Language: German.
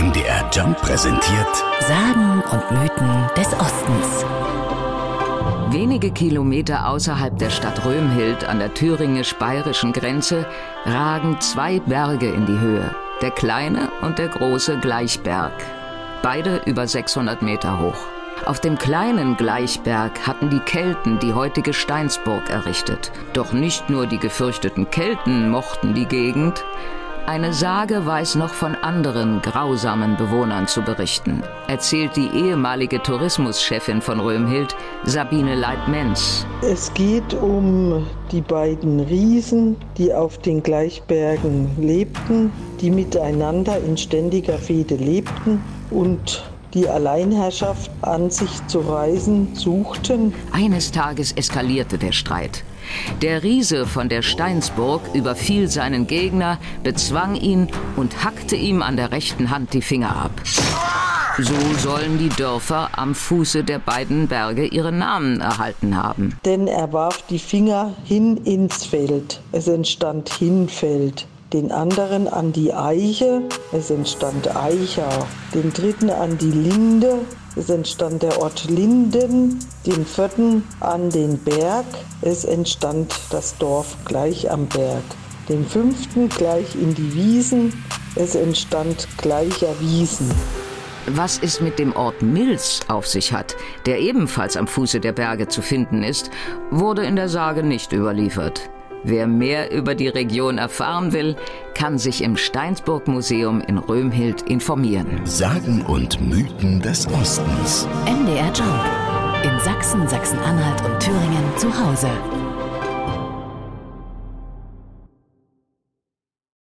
MDR Jump präsentiert Sagen und Mythen des Ostens. Wenige Kilometer außerhalb der Stadt Römhild an der thüringisch-bayerischen Grenze ragen zwei Berge in die Höhe. Der kleine und der große Gleichberg. Beide über 600 Meter hoch. Auf dem kleinen Gleichberg hatten die Kelten die heutige Steinsburg errichtet. Doch nicht nur die gefürchteten Kelten mochten die Gegend, eine Sage weiß noch von anderen grausamen Bewohnern zu berichten, erzählt die ehemalige Tourismuschefin von Römhild, Sabine Leitmenz. Es geht um die beiden Riesen, die auf den Gleichbergen lebten, die miteinander in ständiger Fehde lebten und die Alleinherrschaft an sich zu reisen suchten. Eines Tages eskalierte der Streit. Der Riese von der Steinsburg überfiel seinen Gegner, bezwang ihn und hackte ihm an der rechten Hand die Finger ab. So sollen die Dörfer am Fuße der beiden Berge ihren Namen erhalten haben. Denn er warf die Finger hin ins Feld. Es entstand Hinfeld den anderen an die Eiche, es entstand Eicher, den dritten an die Linde, es entstand der Ort Linden, den vierten an den Berg, es entstand das Dorf gleich am Berg, den fünften gleich in die Wiesen, es entstand gleicher Wiesen. Was es mit dem Ort Milz auf sich hat, der ebenfalls am Fuße der Berge zu finden ist, wurde in der Sage nicht überliefert. Wer mehr über die Region erfahren will, kann sich im Steinsburg Museum in Römhild informieren. Sagen und Mythen des Ostens. MDR Jump. In Sachsen, Sachsen-Anhalt und Thüringen zu Hause.